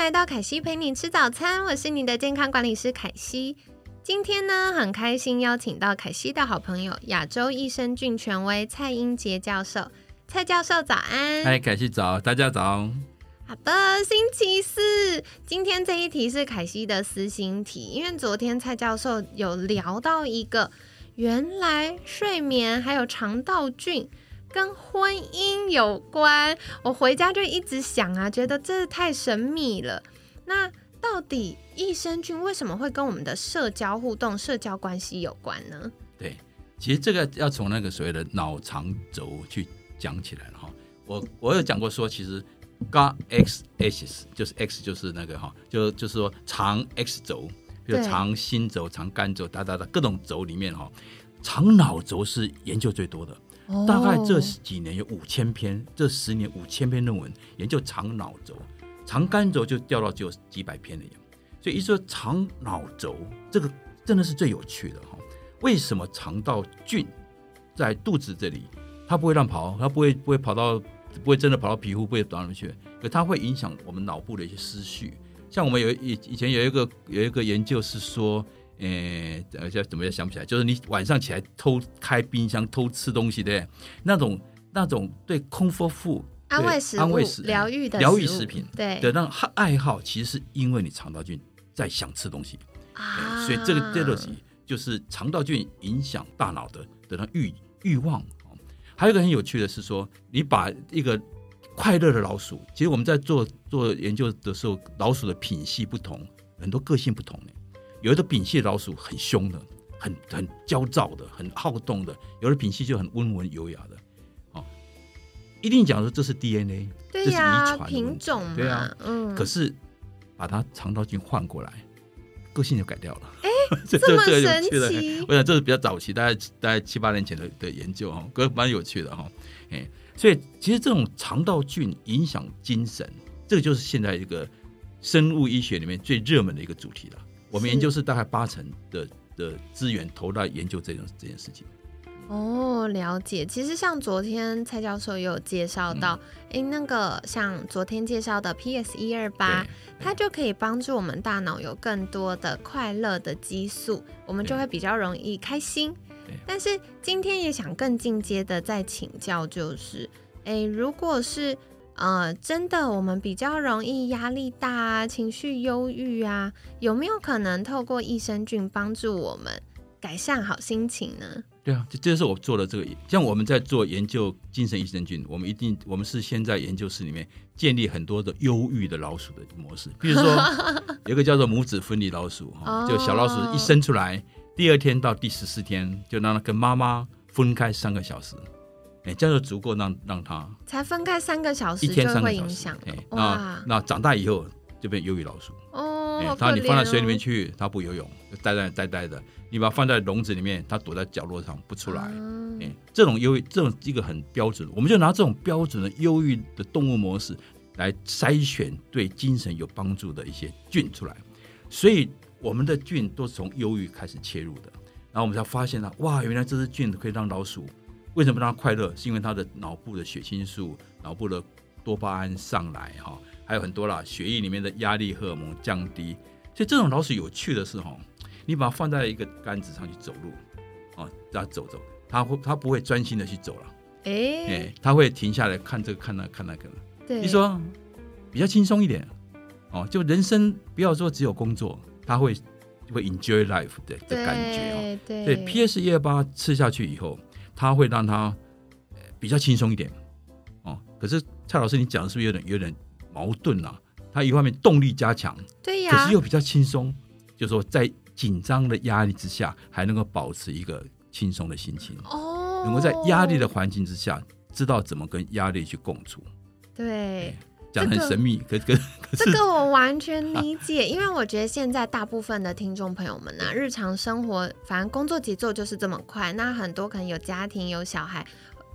来到凯西陪你吃早餐，我是你的健康管理师凯西。今天呢，很开心邀请到凯西的好朋友，亚洲益生菌权威蔡英杰教授。蔡教授早安！嗨，凯西早，大家早。好的，星期四，今天这一题是凯西的私心题，因为昨天蔡教授有聊到一个，原来睡眠还有肠道菌跟婚姻有关，我回家就一直想啊，觉得这太神秘了。那到底益生菌为什么会跟我们的社交互动、社交关系有关呢？对，其实这个要从那个所谓的脑肠轴去讲起来了哈。我我有讲过说，其实。G X X 就是 X 就是那个哈，就就是说长 X 轴，比如长心轴、长肝轴，哒哒哒各种轴里面哈，长脑轴是研究最多的，大概这几年有五千篇，这十年五千篇论文研究长脑轴，长肝轴就掉到只有几百篇了样。所以一说长脑轴，这个真的是最有趣的哈。为什么肠道菌在肚子这里，它不会乱跑，它不会不会跑到。不会真的跑到皮肤，不会跑上去，可它会影响我们脑部的一些思绪。像我们有以以前有一个有一个研究是说，呃，叫怎么也想不起来，就是你晚上起来偷开冰箱偷吃东西的，那种那种对空腹腹安慰食安慰食疗愈的疗愈食品对的那种爱好，其实是因为你肠道菌在想吃东西啊，所以这个这个就是肠道菌影响大脑的的那欲欲望。还有一个很有趣的是说，你把一个快乐的老鼠，其实我们在做做研究的时候，老鼠的品系不同，很多个性不同的。有的品系老鼠很凶的，很很焦躁的，很好动的；有的品系就很温文优雅的。哦，一定讲说这是 DNA，这是遗传品种，对啊，嗯。可是把它肠道菌换过来，个性就改掉了。这这么神奇！我想这是比较早期，大概大概七八年前的的研究哈，可蛮有趣的哈。哎，所以其实这种肠道菌影响精神，这个就是现在一个生物医学里面最热门的一个主题了。我们研究是大概八成的的资源投到研究这种这件事情。哦，了解。其实像昨天蔡教授也有介绍到，哎，那个像昨天介绍的 PS 一二八，它就可以帮助我们大脑有更多的快乐的激素，我们就会比较容易开心。但是今天也想更进阶的再请教，就是，哎，如果是呃真的我们比较容易压力大啊，情绪忧郁啊，有没有可能透过益生菌帮助我们改善好心情呢？对啊，这这是我做的这个。像我们在做研究精神益生菌，我们一定我们是先在研究室里面建立很多的忧郁的老鼠的模式。比如说，有一个叫做母子分离老鼠，哈，就小老鼠一生出来，第二天到第十四天就让它跟妈妈分开三个小时，哎，这样就足够让让他才分开三个小时，一天三个小时，哎，那那长大以后就变忧郁老鼠。哦，它你放在水里面去，它不游泳，呆呆呆呆的。你把它放在笼子里面，它躲在角落上不出来。哎，这种忧郁，这种一个很标准，我们就拿这种标准的忧郁的动物模式来筛选对精神有帮助的一些菌出来。所以我们的菌都是从忧郁开始切入的。然后我们才发现了，哇，原来这只菌可以让老鼠为什么让它快乐？是因为他的脑部的血清素、脑部的多巴胺上来哈，还有很多啦，血液里面的压力荷尔蒙降低。所以这种老鼠有趣的是哈。你把它放在一个杆子上去走路，哦，让它走走，它会它不会专心的去走了，哎哎，它会停下来看这个看那看那个对，你说比较轻松一点，哦，就人生不要说只有工作，它会会 enjoy life 的的感觉哦。对对，PS 一二八吃下去以后，它会让他比较轻松一点，哦。可是蔡老师，你讲的是不是有点有点矛盾啊？他一方面动力加强，对呀，可是又比较轻松，就是说在。紧张的压力之下，还能够保持一个轻松的心情哦，能够在压力的环境之下，知道怎么跟压力去共处。对，讲得很神秘，可可可是这个我完全理解，因为我觉得现在大部分的听众朋友们呢、日常生活反正工作节奏就是这么快，那很多可能有家庭有小孩，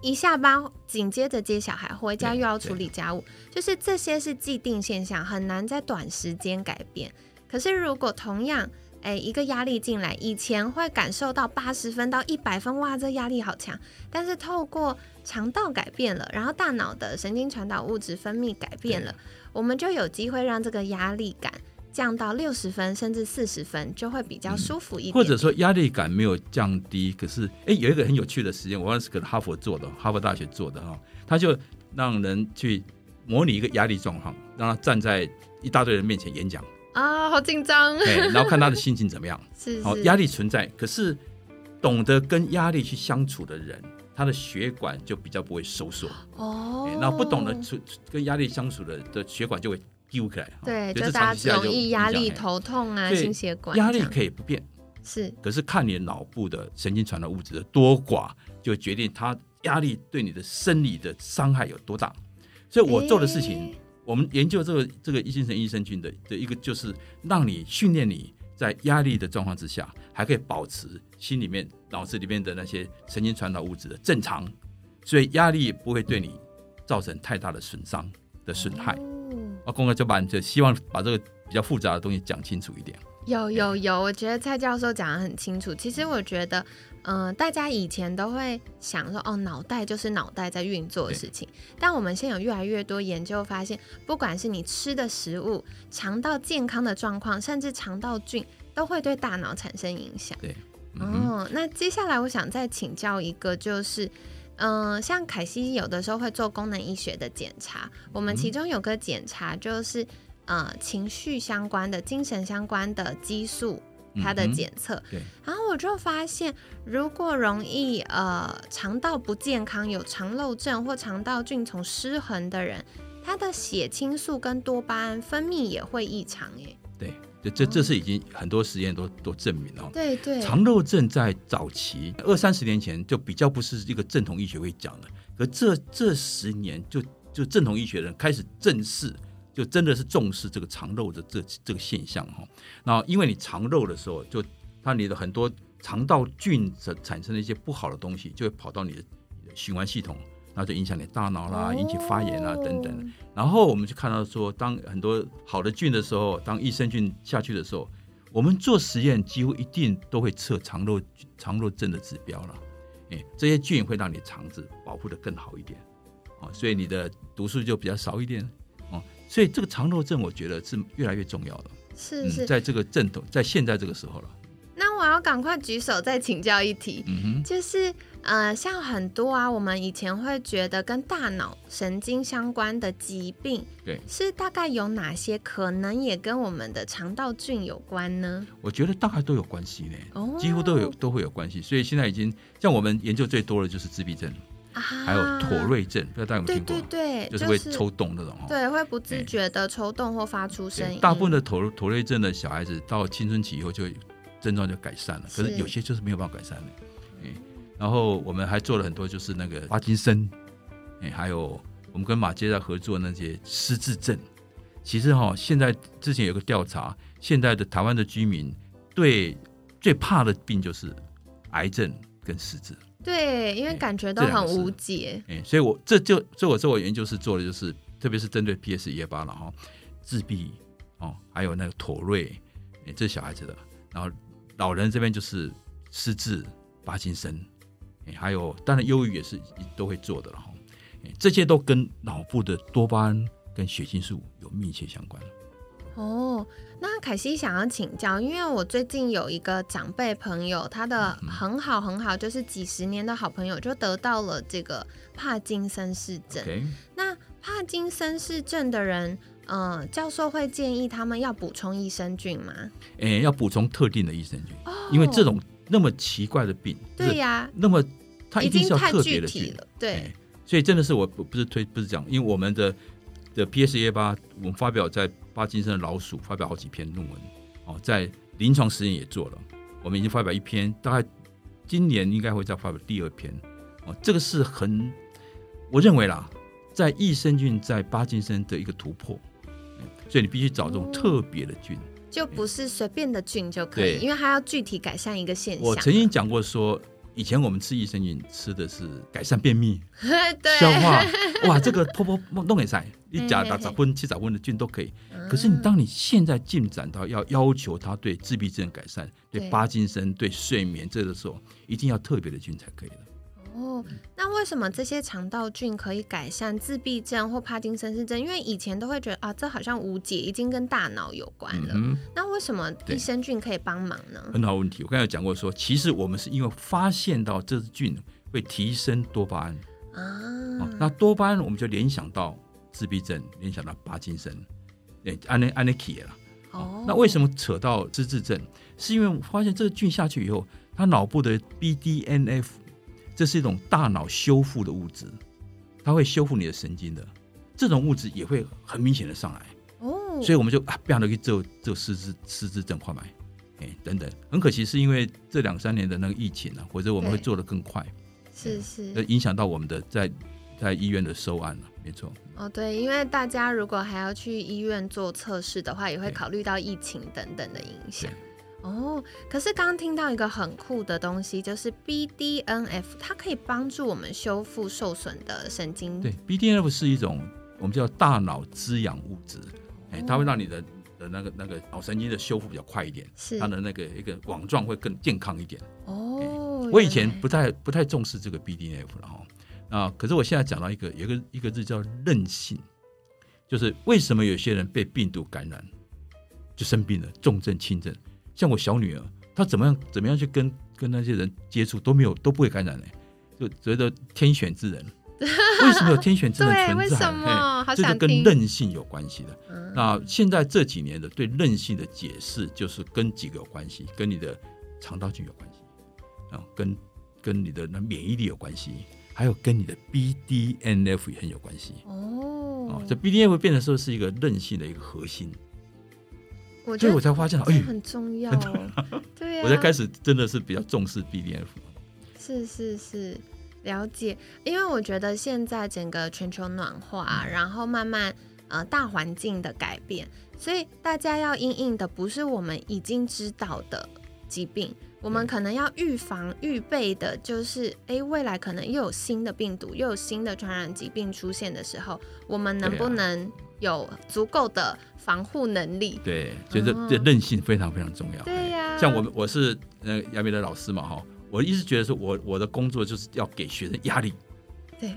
一下班紧接着接小孩，回家又要处理家务，就是这些是既定现象，很难在短时间改变。可是如果同样，哎，一个压力进来，以前会感受到八十分到一百分，哇，这压力好强。但是透过肠道改变了，然后大脑的神经传导物质分泌改变了，我们就有机会让这个压力感降到六十分甚至四十分，就会比较舒服一点。或者说压力感没有降低，可是哎，有一个很有趣的实验，我忘了是跟哈佛做的，哈佛大学做的哈，他就让人去模拟一个压力状况，让他站在一大堆人面前演讲，啊，好紧张，哎，然后看他的心情怎么样。好，是好压力存在，可是懂得跟压力去相处的人，他的血管就比较不会收缩。哦哎，那不懂得处跟压力相处的的血管就会揪起来。对，就大家容易压力、头痛啊、心血管压力可以不变，是可是看你脑部的神经传导物质的多寡，就决定他压力对你的生理的伤害有多大。所以我做的事情，诶我们研究这个这个益生益生菌的的一个就是让你训练你在压力的状况之下，还可以保持心里面、脑子里面的那些神经传导物质的正常，所以压力不会对你造成太大的损伤的损害。哦啊，公哥就把就希望把这个比较复杂的东西讲清楚一点。有有有，我觉得蔡教授讲的很清楚。其实我觉得，嗯、大家以前都会想说，哦，脑袋就是脑袋在运作的事情。但我们现在有越来越多研究发现，不管是你吃的食物、肠道健康的状况，甚至肠道菌，都会对大脑产生影响。嗯，哦，那接下来我想再请教一个，就是，嗯、像凯西有的时候会做功能医学的检查，我们其中有个检查就是，呃，情绪相关的、精神相关的激素。它的检测，对然后我就发现，如果容易呃肠道不健康、有肠漏症或肠道菌丛失衡的人，他的血清素跟多巴胺分泌也会异常。哎，对，这这这是已经很多实验都都证明了哦。对对，肠漏症在早期二三十年前就比较不是一个正统医学会讲的，可这这十年就就正统医学人开始正视，就真的是重视这个肠漏的这这个现象哈。那因为你肠漏的时候，就它你的很多肠道菌产产生的一些不好的东西，就会跑到你的循环系统，然后就影响你大脑啦，引起发炎啊等等。哦然后我们就看到说，当很多好的菌的时候，当益生菌下去的时候，我们做实验几乎一定都会测肠漏肠漏症的指标了。哎，这些菌会让你肠子保护的更好一点，啊，所以你的毒素就比较少一点，哦，所以这个肠漏症我觉得是越来越重要了。是是嗯，在这个正统，在现在这个时候了，那我要赶快举手再请教一题，嗯哼，就是呃，像很多啊，我们以前会觉得跟大脑神经相关的疾病，对，是大概有哪些可能也跟我们的肠道菌有关呢？我觉得大概都有关系呢，哦，几乎都有都会有关系。所以现在已经像我们研究最多的就是自闭症，啊，还有妥，瑞症，不知道大家有没有听过？对对，就是会抽动那种哈。对，会不自觉的抽动或发出声，音，大部分的妥妥瑞症的小孩子到青春期以后就症状就改善了，可是是有些就是没有办法改善的。哎，然后我们还做了很多，就是那个帕金森，哎，还有我们跟马街在合作那些失智症。其实哈、现在之前有个调查，现在的台湾的居民对最怕的病就是癌症跟失智。对，因为哎感觉都很无解，哎，所以我这就这我这我研究是做的就是，特别是针对 PS 一八了哈，自闭哦，还有那个妥瑞，哎，这是小孩子的，然后老人这边就是失智、帕金森，哎，还有当然忧郁也是都会做的了哈，哎，这些都跟脑部的多巴胺跟血清素有密切相关。哦，那凯西想要请教，因为我最近有一个长辈朋友，他的嗯很好很好，就是几十年的好朋友，就得到了这个帕金森氏症。那帕金森氏症的人，呃，教授会建议他们要补充益生菌吗？哎，要补充特定的益生菌，哦因为这种那么奇怪的病，对呀、那么它已一定是要经太具特别的菌。体了，对哎，所以真的是我不不是推不是讲，因为我们的的 PSA 八，我们发表在巴金森的老鼠发表好几篇论文哦，在临床实验也做了，我们已经发表一篇，大概今年应该会再发表第二篇哦，这个是很我认为啦，在益生菌在巴金森的一个突破，嗯所以你必须找这种哦特别的菌。就不是随便的菌就可以，因为它要具体改善一个现象。我曾经讲过说，以前我们吃益生菌吃的是改善便秘、对消化，哇，这个破破弄给塞，你加嘿嘿嘿打杂分、七杂分的菌都可以。嗯可是你当你现在进展到要要求他对自闭症改善、对对巴金森、对睡眠这个时候，一定要特别的菌才可以的。哦，那为什么这些肠道菌可以改善自闭症或帕金森氏症？因为以前都会觉得啊，这好像无解，已经跟大脑有关了。嗯那为什么益生菌可以帮忙呢哼，？很好问题。我刚才有讲过说，其实我们是因为发现到这支菌会提升多巴胺，啊，哦，那多巴胺我们就联想到自闭症，联想到巴金森，对，安内安内基了。哦那为什么扯到失智症？是因为我发现这个菌下去以后，它脑部的 BDNF，这是一种大脑修复的物质，它会修复你的神经的。这种物质也会很明显的上来，哦，所以我们就啊，不要去做做失智失智症患癌，哎等等。很可惜是因为这两三年的那个疫情啊，或者我们会做的更快，是是呃，影响到我们的在在医院的收案了、没错。哦，对，因为大家如果还要去医院做测试的话，也会考虑到疫情等等的影响。哦，可是刚刚听到一个很酷的东西，就是 BDNF，它可以帮助我们修复受损的神经。对，BDNF 是一种我们叫大脑滋养物质，哎，它会让你的的那个那个脑神经的修复比较快一点，是它的那个一个网状会更健康一点。哦，我以前不太不太重视这个 BDNF 了哈，啊，可是我现在讲到一个有一个一个字叫韧性，就是为什么有些人被病毒感染就生病了，重症轻症，像我小女儿，她怎么样怎么样去跟跟那些人接触都没有都不会感染呢，就觉得天选之人。为什么有天选之人，存在？为什么？这个跟。韧性有关系的。嗯那现在这几年的对韧性的解释，就是跟几个有关系，跟你的肠道菌有关系，啊，跟跟你的那免疫力有关系，还有跟你的 BDNF 也很有关系。哦哦，，这 BDNF 变成说是一个韧性的一个核心，所我觉得以我才发现，哎很重要哦。对啊，我才开始真的是比较重视 BDNF。是是是，了解。因为我觉得现在整个全球暖化，嗯然后慢慢呃大环境的改变，所以大家要应应的不是我们已经知道的疾病，我们可能要预防预备的，就是诶，未来可能又有新的病毒，又有新的传染疾病出现的时候，我们能不能有足够的防护能力？对，所以这韧性非常非常重要。对呀、像我们我是呃亚美的老师嘛哈，我一直觉得说我我的工作就是要给学生压力，对，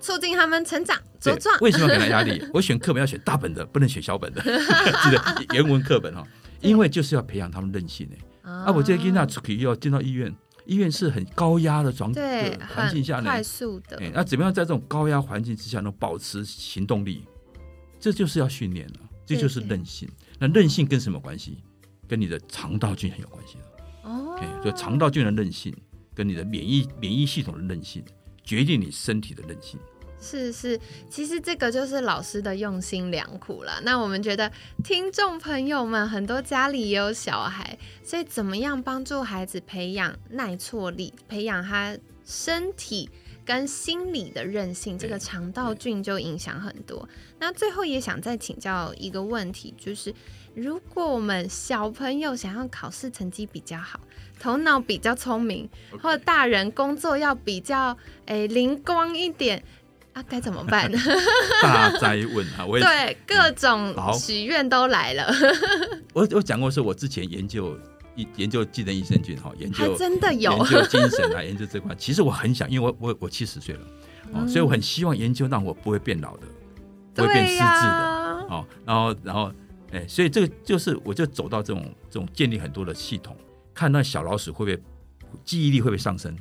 促进他们成长对 茁壮。为什么要给他压力？我选课本要选大本的，不能选小本的，记得原文课本哈，因为就是要培养他们韧性哎。啊，我这个囡仔出去要进到医院，医院是很高压的状对环境下呢，快速的，哎，那怎么样在这种高压环境之下能保持行动力？这就是要训练了，这就是韧性。那韧性跟什么关系？跟你的肠道菌很有关系的。哦以肠道菌的韧性跟你的免疫免疫系统的韧性，决定你身体的韧性。是是，其实这个就是老师的用心良苦了。那我们觉得听众朋友们很多家里也有小孩，所以怎么样帮助孩子培养耐挫力，培养他身体跟心理的韧性，这个肠道菌就影响很多。那最后也想再请教一个问题，就是如果我们小朋友想要考试成绩比较好，头脑比较聪明，或者大人工作要比较诶灵光一点啊，该怎么办？大灾问啊！我也对，各种好许愿都来了，我我讲过，是我之前研究研研究技能益生菌哈，研究真的有研究精神啊，研究这块。其实我很想，因为我我我七十岁了哦，嗯所以我很希望研究让我不会变老的，不会变失对智的呀、哦。然后然后哎，所以这个就是我就走到这种这种建立很多的系统，看那小老鼠会不会记忆力会不会上升，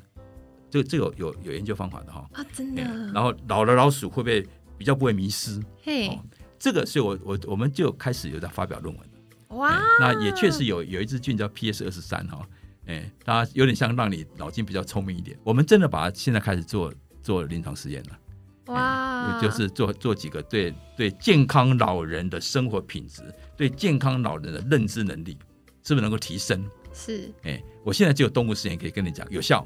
这个这个有有有研究方法的哈。啊，真的哎，然后老的老鼠会不会比较不会迷失？嘿哦，这个是我我我们就开始有在发表论文了。哇哎，那也确实有有一支菌叫 PS 二十三哈，哎，它有点像让你脑筋比较聪明一点。我们真的把它现在开始做做临床实验了，哇，就是做做几个对对健康老人的生活品质，对健康老人的认知能力是不是能够提升？是，哎，我现在就有动物实验可以跟你讲有效，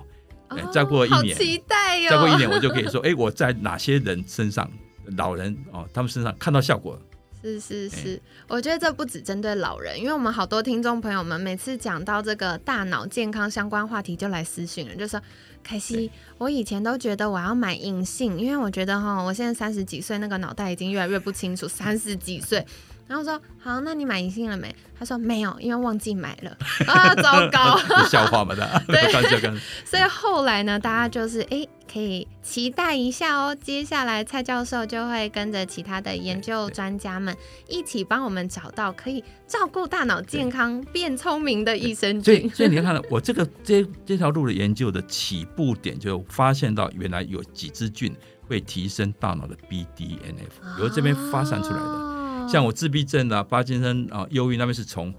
哎哦再过一年好期待哟、再过一年我就可以说，哎，我在哪些人身上老人哦，他们身上看到效果。是是是，我觉得这不只针对老人，因为我们好多听众朋友们每次讲到这个大脑健康相关话题，就来私信了，就说凯西，我以前都觉得我要买银杏，因为我觉得哈，我现在三十几岁，那个脑袋已经越来越不清楚，三十几岁。然后说好，那你买银杏了没？他说没有，因为忘记买了 啊，糟糕，笑话嘛的。对，所以后来呢，大家就是哎，可以期待一下哦。接下来蔡教授就会跟着其他的研究专家们一起帮我们找到可以照顾大脑健康、变聪明的益生菌。所以你看，我这个这这条路的研究的起步点，就发现到原来有几支菌会提升大脑的 BDNF，由这边发散出来的。像我自闭症啊、巴金森啊、忧郁那边是从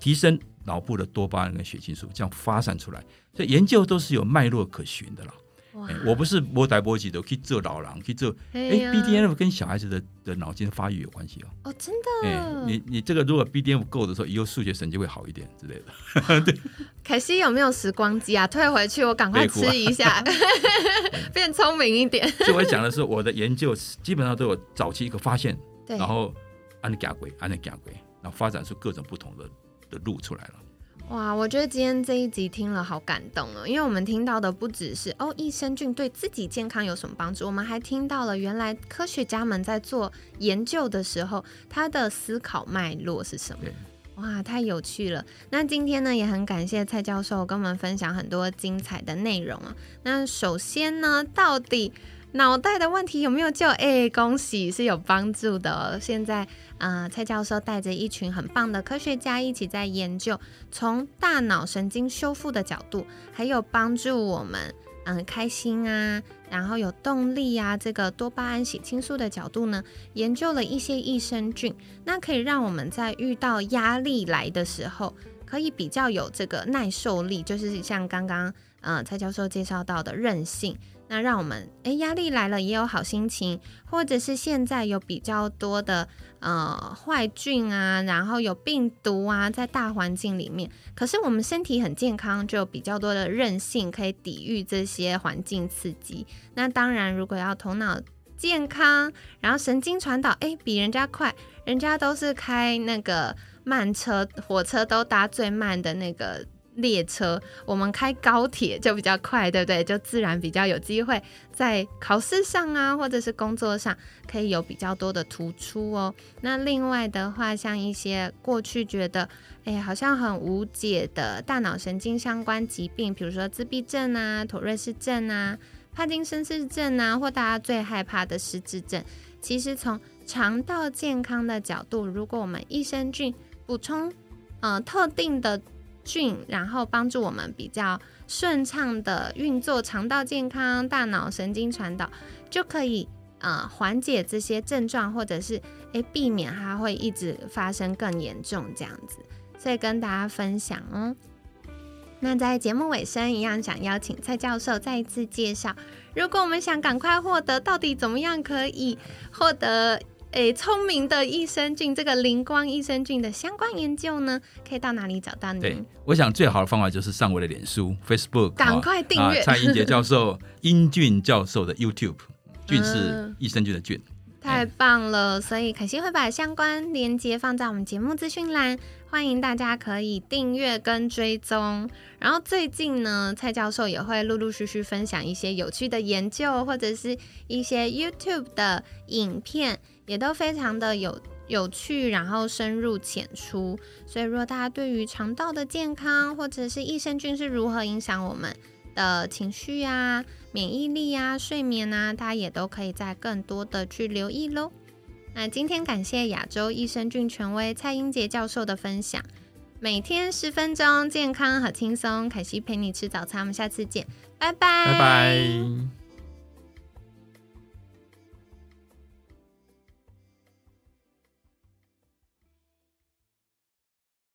提升脑部的多巴胺跟血清素这样发散出来，所以研究都是有脉络可循的啦。我不是波台波及的，可以做老狼，可以做。哎，BDNF 跟小孩子的的脑筋发育有关系哦。哦，真的。哎，你你这个如果 BDNF 够的时候，以后数学成绩会好一点之类的。对。凯西有没有时光机啊？退回去，我赶快吃一下，变聪明一点。所以我讲的是，我的研究基本上都有早期一个发现，然后。按那假轨，按那假轨，然后发展出各种不同的的路出来了。哇，我觉得今天这一集听了好感动哦，因为我们听到的不只是哦益生菌对自己健康有什么帮助，我们还听到了原来科学家们在做研究的时候，他的思考脉络是什么。哇，太有趣了！那今天呢，也很感谢蔡教授跟我们分享很多精彩的内容啊。那首先呢，到底脑袋的问题有没有救？哎，恭喜是有帮助的。现在。呃，蔡教授带着一群很棒的科学家一起在研究，从大脑神经修复的角度，还有帮助我们嗯开心啊，然后有动力啊，这个多巴胺、血清素的角度呢，研究了一些益生菌，那可以让我们在遇到压力来的时候，可以比较有这个耐受力，就是像刚刚呃蔡教授介绍到的韧性。那让我们诶压力来了也有好心情，或者是现在有比较多的呃坏菌啊，然后有病毒啊，在大环境里面，可是我们身体很健康，就有比较多的韧性可以抵御这些环境刺激。那当然，如果要头脑健康，然后神经传导诶比人家快，人家都是开那个慢车、火车都搭最慢的那个。列车，我们开高铁就比较快，对不对？就自然比较有机会在考试上啊，或者是工作上可以有比较多的突出哦。那另外的话，像一些过去觉得哎好像很无解的大脑神经相关疾病，比如说自闭症啊、妥瑞氏症啊、帕金森氏症啊，或大家最害怕的失智症，其实从肠道健康的角度，如果我们益生菌补充呃特定的。菌，然后帮助我们比较顺畅的运作肠道健康、大脑神经传导，就可以呃缓解这些症状，或者是诶避免它会一直发生更严重这样子。所以跟大家分享哦。那在节目尾声一样，想邀请蔡教授再一次介绍，如果我们想赶快获得，到底怎么样可以获得？诶，聪明的益生菌，这个灵光益生菌的相关研究呢，可以到哪里找到呢？对，我想最好的方法就是上我的脸书 Facebook，赶快订阅蔡英杰教授、英俊教授的 YouTube，菌是益生菌的菌，太棒了！所以可惜会把相关链接放在我们节目资讯栏，欢迎大家可以订阅跟追踪。然后最近呢，蔡教授也会陆陆续续分享一些有趣的研究，或者是一些 YouTube 的影片。也都非常的有有趣，然后深入浅出。所以，如果大家对于肠道的健康，或者是益生菌是如何影响我们的情绪啊、免疫力啊、睡眠啊，大家也都可以再更多的去留意喽。那今天感谢亚洲益生菌权威蔡英杰教授的分享。每天十分钟，健康和轻松，凯西陪你吃早餐，我们下次见，拜拜，拜拜。